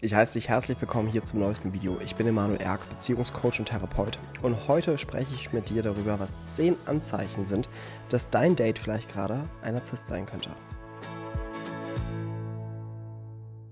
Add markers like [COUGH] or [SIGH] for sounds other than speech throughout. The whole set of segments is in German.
Ich heiße dich herzlich willkommen hier zum neuesten Video. Ich bin Emanuel Erk, Beziehungscoach und Therapeut. Und heute spreche ich mit dir darüber, was 10 Anzeichen sind, dass dein Date vielleicht gerade ein Narzisst sein könnte.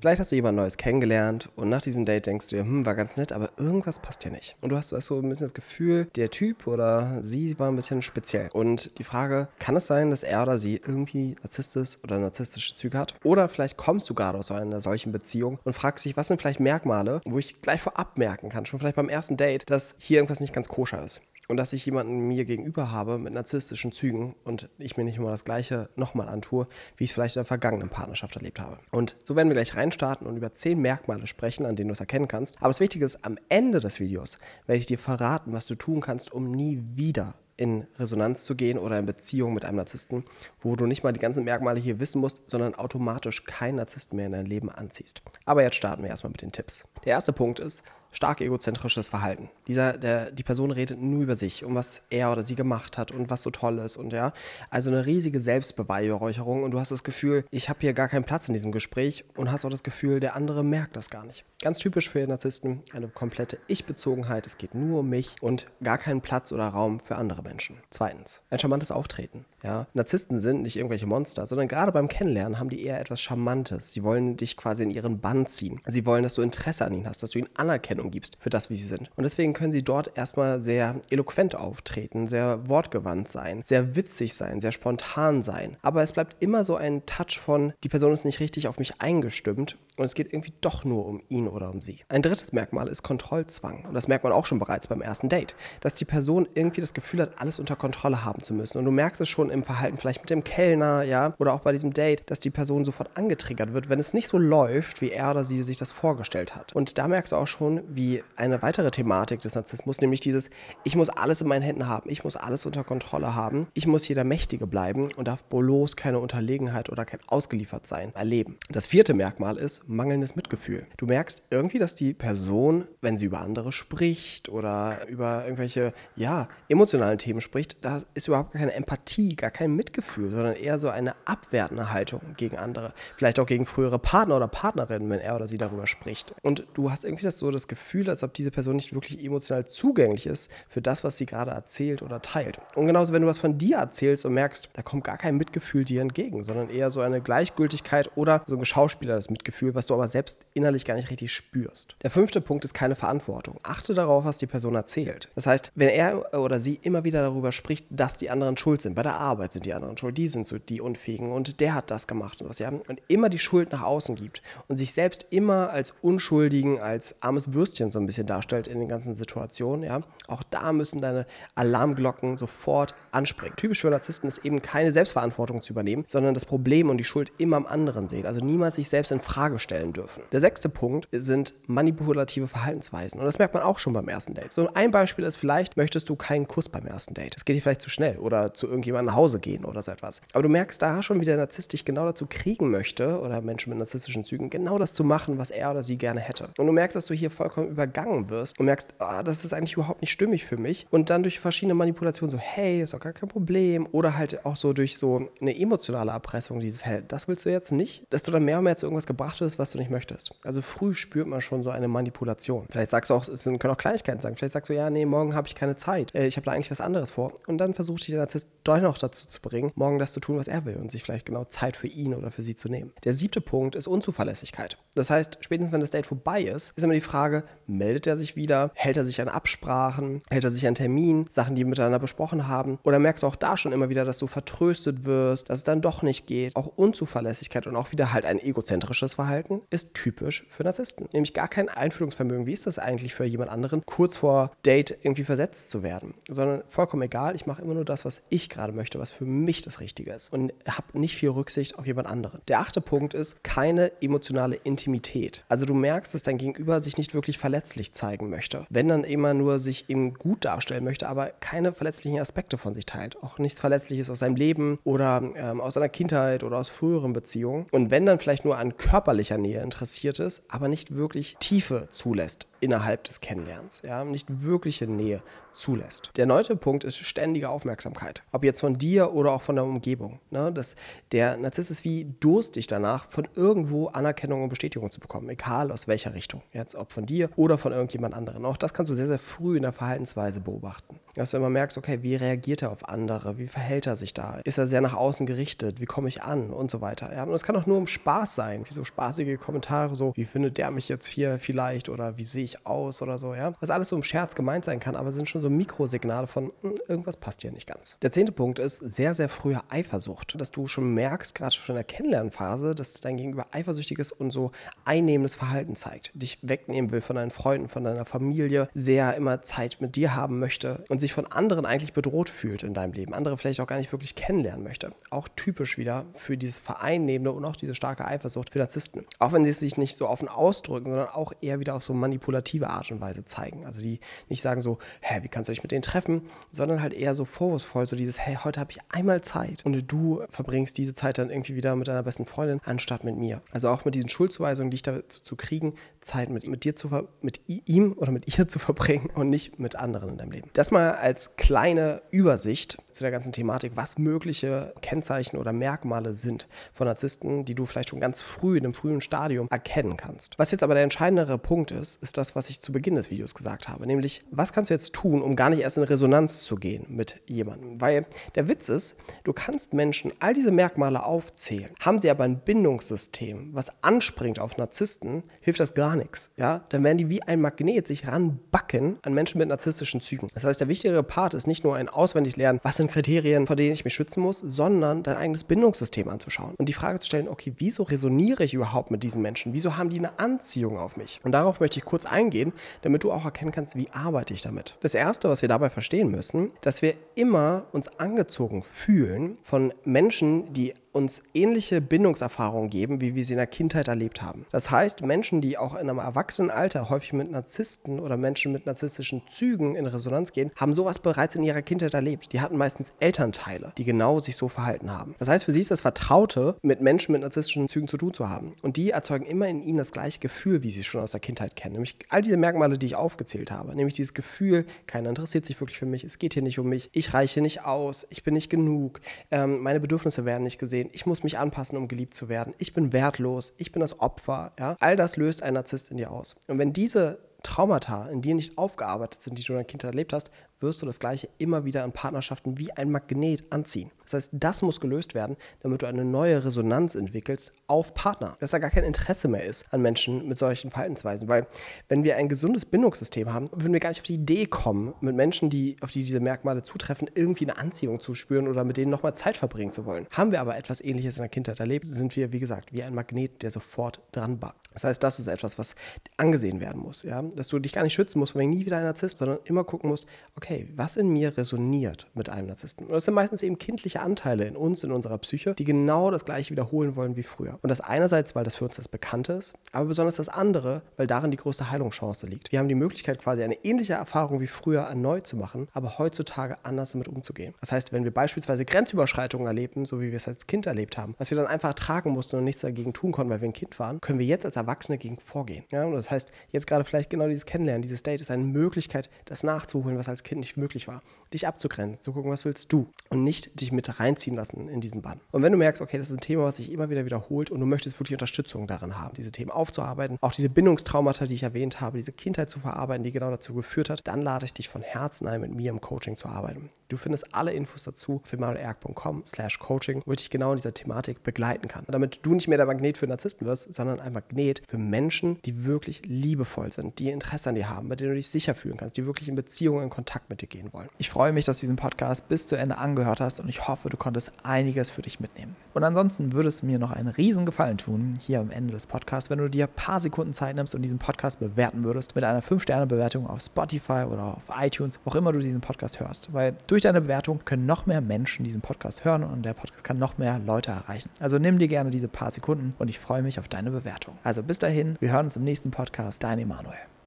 Vielleicht hast du jemand Neues kennengelernt und nach diesem Date denkst du dir, hm, war ganz nett, aber irgendwas passt hier nicht. Und du hast so ein bisschen das Gefühl, der Typ oder sie war ein bisschen speziell. Und die Frage, kann es sein, dass er oder sie irgendwie narzisstisch oder narzisstische Züge hat? Oder vielleicht kommst du gerade aus einer solchen Beziehung und fragst dich, was sind vielleicht Merkmale, wo ich gleich vorab merken kann, schon vielleicht beim ersten Date, dass hier irgendwas nicht ganz koscher ist und dass ich jemanden mir gegenüber habe mit narzisstischen Zügen und ich mir nicht immer das Gleiche nochmal antue, wie ich es vielleicht in der vergangenen Partnerschaft erlebt habe. Und so werden wir gleich reinstarten und über zehn Merkmale sprechen, an denen du es erkennen kannst. Aber das Wichtige ist, am Ende des Videos werde ich dir verraten, was du tun kannst, um nie wieder in Resonanz zu gehen oder in Beziehung mit einem Narzissten, wo du nicht mal die ganzen Merkmale hier wissen musst, sondern automatisch keinen Narzissten mehr in dein Leben anziehst. Aber jetzt starten wir erstmal mit den Tipps. Der erste Punkt ist, stark egozentrisches Verhalten. Dieser, der, die Person redet nur über sich, um was er oder sie gemacht hat und was so toll ist und ja, also eine riesige Selbstbeweihräucherung und du hast das Gefühl, ich habe hier gar keinen Platz in diesem Gespräch und hast auch das Gefühl, der andere merkt das gar nicht. Ganz typisch für Narzissten, eine komplette Ich-Bezogenheit, es geht nur um mich und gar keinen Platz oder Raum für andere Menschen. Zweitens, ein charmantes Auftreten. Ja, Narzissten sind nicht irgendwelche Monster, sondern gerade beim Kennenlernen haben die eher etwas Charmantes. Sie wollen dich quasi in ihren Bann ziehen. Sie wollen, dass du Interesse an ihnen hast, dass du ihnen Anerkennung gibst für das, wie sie sind. Und deswegen können sie dort erstmal sehr eloquent auftreten, sehr wortgewandt sein, sehr witzig sein, sehr spontan sein. Aber es bleibt immer so ein Touch von, die Person ist nicht richtig auf mich eingestimmt und es geht irgendwie doch nur um ihn oder um sie. Ein drittes Merkmal ist Kontrollzwang. Und das merkt man auch schon bereits beim ersten Date. Dass die Person irgendwie das Gefühl hat, alles unter Kontrolle haben zu müssen. Und du merkst es schon im Verhalten vielleicht mit dem Kellner, ja, oder auch bei diesem Date, dass die Person sofort angetriggert wird, wenn es nicht so läuft, wie er oder sie sich das vorgestellt hat. Und da merkst du auch schon, wie eine weitere Thematik des Narzissmus, nämlich dieses, ich muss alles in meinen Händen haben, ich muss alles unter Kontrolle haben, ich muss hier der Mächtige bleiben und darf bloß keine Unterlegenheit oder kein Ausgeliefertsein erleben. Das vierte Merkmal ist mangelndes Mitgefühl. Du merkst irgendwie, dass die Person, wenn sie über andere spricht oder über irgendwelche, ja, emotionalen Themen spricht, da ist überhaupt keine Empathie, gar kein Mitgefühl, sondern eher so eine abwertende Haltung gegen andere. Vielleicht auch gegen frühere Partner oder Partnerinnen, wenn er oder sie darüber spricht. Und du hast irgendwie das so das Gefühl, als ob diese Person nicht wirklich emotional zugänglich ist für das, was sie gerade erzählt oder teilt. Und genauso, wenn du was von dir erzählst und merkst, da kommt gar kein Mitgefühl dir entgegen, sondern eher so eine Gleichgültigkeit oder so ein geschauspielertes Mitgefühl, was du aber selbst innerlich gar nicht richtig spürst. Der fünfte Punkt ist keine Verantwortung. Achte darauf, was die Person erzählt. Das heißt, wenn er oder sie immer wieder darüber spricht, dass die anderen schuld sind, bei der Arbeit sind die anderen schuld, die sind so die Unfähigen und der hat das gemacht und was, ja, und immer die Schuld nach außen gibt und sich selbst immer als Unschuldigen, als armes Würstchen so ein bisschen darstellt in den ganzen Situationen, ja, auch da müssen deine Alarmglocken sofort anspringen. Typisch für Narzissten ist eben keine Selbstverantwortung zu übernehmen, sondern das Problem und die Schuld immer am anderen sehen. Also niemals sich selbst in Frage stellen dürfen. Der sechste Punkt sind manipulative Verhaltensweisen. Und das merkt man auch schon beim ersten Date. So ein Beispiel ist vielleicht, möchtest du keinen Kuss beim ersten Date. Das geht dir vielleicht zu schnell oder zu irgendjemandem nach Hause gehen oder so etwas. Aber du merkst da schon, wie der Narzisst dich genau dazu kriegen möchte oder Menschen mit narzisstischen Zügen, genau das zu machen, was er oder sie gerne hätte. Und du merkst, dass du hier vollkommen übergangen wirst und merkst, oh, das ist eigentlich überhaupt nicht stimmig für mich. Und dann durch verschiedene Manipulationen so, hey, ist doch gar kein Problem. Oder halt auch so durch so eine emotionale Erpressung, dieses, hey, das willst du jetzt nicht, dass du dann mehr und mehr zu irgendwas gebracht wirst, was du nicht möchtest. Also früh spürt man schon so eine Manipulation. Vielleicht sagst du auch, es können auch Kleinigkeiten sein. Vielleicht sagst du, ja, nee, morgen habe ich keine Zeit. Äh, ich habe da eigentlich was anderes vor. Und dann versucht dich der Narzisst doch noch dazu zu bringen, morgen das zu tun, was er will und sich vielleicht genau Zeit für ihn oder für sie zu nehmen. Der siebte Punkt ist Unzuverlässigkeit. Das heißt, spätestens wenn das Date vorbei ist, ist immer die Frage, meldet er sich wieder? Hält er sich an Absprachen? Hält er sich an Termin? Sachen, die wir miteinander besprochen haben? Oder merkst du auch da schon immer wieder, dass du vertröstet wirst, dass es dann doch nicht geht? Auch Unzuverlässigkeit und auch wieder halt ein egozentrisches Verhalten ist typisch für Narzissten. Nämlich gar kein Einfühlungsvermögen. Wie ist das eigentlich für jemand anderen, kurz vor Date irgendwie versetzt zu werden? Sondern vollkommen egal, ich mache immer nur das, was ich gerade möchte, was für mich das Richtige ist. Und habe nicht viel Rücksicht auf jemand anderen. Der achte Punkt ist keine emotionale Intimität. Also du merkst, dass dein Gegenüber sich nicht wirklich verletzlich zeigen möchte. Wenn dann immer nur sich eben gut darstellen möchte, aber keine verletzlichen Aspekte von sich teilt. Auch nichts Verletzliches aus seinem Leben oder ähm, aus seiner Kindheit oder aus früheren Beziehungen. Und wenn dann vielleicht nur an körperlicher Nähe interessiert ist, aber nicht wirklich Tiefe zulässt innerhalb des Kennenlernens. Ja? Nicht wirkliche Nähe zulässt. Der neunte Punkt ist ständige Aufmerksamkeit. Ob jetzt von dir oder auch von der Umgebung. Ne? Das, der Narzisst ist wie durstig danach, von irgendwo Anerkennung und Bestätigung zu bekommen, egal aus welcher Richtung. Jetzt ob von dir oder von irgendjemand anderem. Auch das kannst du sehr, sehr früh in der Verhaltensweise beobachten. Dass du immer merkst, okay, wie reagiert er auf andere? Wie verhält er sich da? Ist er sehr nach außen gerichtet? Wie komme ich an? Und so weiter. Ja? Und es kann auch nur um Spaß sein. Wie so spaßige Kommentare, so, wie findet der mich jetzt hier vielleicht? Oder wie sehe ich aus? Oder so, ja. Was alles so im Scherz gemeint sein kann, aber sind schon so Mikrosignale von, hm, irgendwas passt hier nicht ganz. Der zehnte Punkt ist sehr, sehr frühe Eifersucht. Dass du schon merkst, gerade schon in der Kennenlernphase, dass dein Gegenüber eifersüchtiges und so einnehmendes Verhalten zeigt. Dich wegnehmen will von deinen Freunden, von deiner Familie, sehr immer Zeit mit dir haben möchte und sich von anderen eigentlich bedroht fühlt in deinem Leben. Andere vielleicht auch gar nicht wirklich kennenlernen möchte. Auch typisch wieder für dieses Vereinnehmende und auch diese starke Eifersucht für Narzissten. Auch wenn sie es sich nicht so offen ausdrücken, sondern auch eher wieder auf so manipulative Art und Weise zeigen. Also die nicht sagen so, hä, wie kannst du dich mit denen treffen, sondern halt eher so vorwurfsvoll, so dieses, hey, heute habe ich einmal Zeit und du verbringst diese Zeit dann irgendwie wieder mit deiner besten Freundin anstatt mit mir. Also auch mit diesen Schuldzuweisungen, die ich dazu zu kriegen, Zeit mit, mit dir zu mit ihm oder mit ihr [LAUGHS] zu verbringen und nicht mit anderen in deinem Leben. Das mal als kleine Übersicht zu der ganzen Thematik, was mögliche Kennzeichen oder Merkmale sind von Narzissten, die du vielleicht schon ganz früh in einem frühen Stadium erkennen kannst. Was jetzt aber der entscheidendere Punkt ist, ist das, was ich zu Beginn des Videos gesagt habe, nämlich was kannst du jetzt tun, um gar nicht erst in Resonanz zu gehen mit jemandem? Weil der Witz ist, du kannst Menschen all diese Merkmale aufzählen. Haben sie aber ein Bindungssystem, was anspringt auf Narzissten, hilft das gar nichts. Ja? Dann werden die wie ein Magnet sich ranbacken an Menschen mit narzisstischen Zügen. Das heißt, der wichtigere Part ist nicht nur ein auswendig lernen, was sind Kriterien, vor denen ich mich schützen muss, sondern dein eigenes Bindungssystem anzuschauen und die Frage zu stellen, okay, wieso resoniere ich überhaupt mit diesen Menschen? Wieso haben die eine Anziehung auf mich? Und darauf möchte ich kurz eingehen, damit du auch erkennen kannst, wie arbeite ich damit. Das erste, was wir dabei verstehen müssen, dass wir immer uns angezogen fühlen von Menschen, die uns ähnliche Bindungserfahrungen geben, wie wir sie in der Kindheit erlebt haben. Das heißt, Menschen, die auch in einem Erwachsenenalter häufig mit Narzissten oder Menschen mit narzisstischen Zügen in Resonanz gehen, haben sowas bereits in ihrer Kindheit erlebt. Die hatten meistens Elternteile, die genau sich so verhalten haben. Das heißt, für sie ist das Vertraute, mit Menschen mit narzisstischen Zügen zu tun zu haben. Und die erzeugen immer in ihnen das gleiche Gefühl, wie sie es schon aus der Kindheit kennen. Nämlich all diese Merkmale, die ich aufgezählt habe. Nämlich dieses Gefühl, keiner interessiert sich wirklich für mich, es geht hier nicht um mich, ich reiche nicht aus, ich bin nicht genug, ähm, meine Bedürfnisse werden nicht gesehen sehen, ich muss mich anpassen, um geliebt zu werden, ich bin wertlos, ich bin das Opfer, ja, all das löst ein Narzisst in dir aus. Und wenn diese Traumata in dir nicht aufgearbeitet sind, die du in der Kindheit erlebt hast, wirst du das Gleiche immer wieder in Partnerschaften wie ein Magnet anziehen. Das heißt, das muss gelöst werden, damit du eine neue Resonanz entwickelst auf Partner. Dass da gar kein Interesse mehr ist an Menschen mit solchen Verhaltensweisen. Weil wenn wir ein gesundes Bindungssystem haben, würden wir gar nicht auf die Idee kommen, mit Menschen, die, auf die diese Merkmale zutreffen, irgendwie eine Anziehung zu spüren oder mit denen nochmal Zeit verbringen zu wollen. Haben wir aber etwas ähnliches in der Kindheit erlebt, sind wir, wie gesagt, wie ein Magnet, der sofort dran backt. Das heißt, das ist etwas, was angesehen werden muss. Ja? Dass du dich gar nicht schützen musst, wenn nie wieder ein Narzisst, sondern immer gucken musst, okay, was in mir resoniert mit einem Narzissten? Und das sind meistens eben kindliche Anteile in uns, in unserer Psyche, die genau das gleiche wiederholen wollen wie früher. Und das einerseits, weil das für uns das Bekannte ist, aber besonders das andere, weil darin die größte Heilungschance liegt. Wir haben die Möglichkeit, quasi eine ähnliche Erfahrung wie früher erneut zu machen, aber heutzutage anders damit umzugehen. Das heißt, wenn wir beispielsweise Grenzüberschreitungen erleben, so wie wir es als Kind erlebt haben, was wir dann einfach ertragen mussten und nichts dagegen tun konnten, weil wir ein Kind waren, können wir jetzt als Erwachsene gegen vorgehen. Ja, und das heißt, jetzt gerade vielleicht genau dieses Kennenlernen, dieses Date ist eine Möglichkeit, das nachzuholen, was als Kind nicht möglich war. Dich abzugrenzen, zu gucken, was willst du und nicht dich mit reinziehen lassen in diesen Bann. Und wenn du merkst, okay, das ist ein Thema, was sich immer wieder wiederholt und du möchtest wirklich Unterstützung darin haben, diese Themen aufzuarbeiten, auch diese Bindungstraumata, die ich erwähnt habe, diese Kindheit zu verarbeiten, die genau dazu geführt hat, dann lade ich dich von Herzen ein, mit mir im Coaching zu arbeiten. Du findest alle Infos dazu auf emanuelerg.com slash coaching, wo ich dich genau in dieser Thematik begleiten kann. Damit du nicht mehr der Magnet für Narzissten wirst, sondern ein Magnet für Menschen, die wirklich liebevoll sind, die Interesse an dir haben, bei denen du dich sicher fühlen kannst, die wirklich in Beziehungen, in Kontakt mit dir gehen wollen. Ich freue mich, dass du diesen Podcast bis zu Ende angehört hast und ich hoffe, du konntest einiges für dich mitnehmen. Und ansonsten würde es mir noch einen riesen Gefallen tun, hier am Ende des Podcasts, wenn du dir ein paar Sekunden Zeit nimmst und diesen Podcast bewerten würdest mit einer 5-Sterne-Bewertung auf Spotify oder auf iTunes, wo auch immer du diesen Podcast hörst. Weil durch deine Bewertung können noch mehr Menschen diesen Podcast hören und der Podcast kann noch mehr Leute erreichen. Also nimm dir gerne diese paar Sekunden und ich freue mich auf deine Bewertung. Also bis dahin, wir hören uns im nächsten Podcast. Dein Emanuel.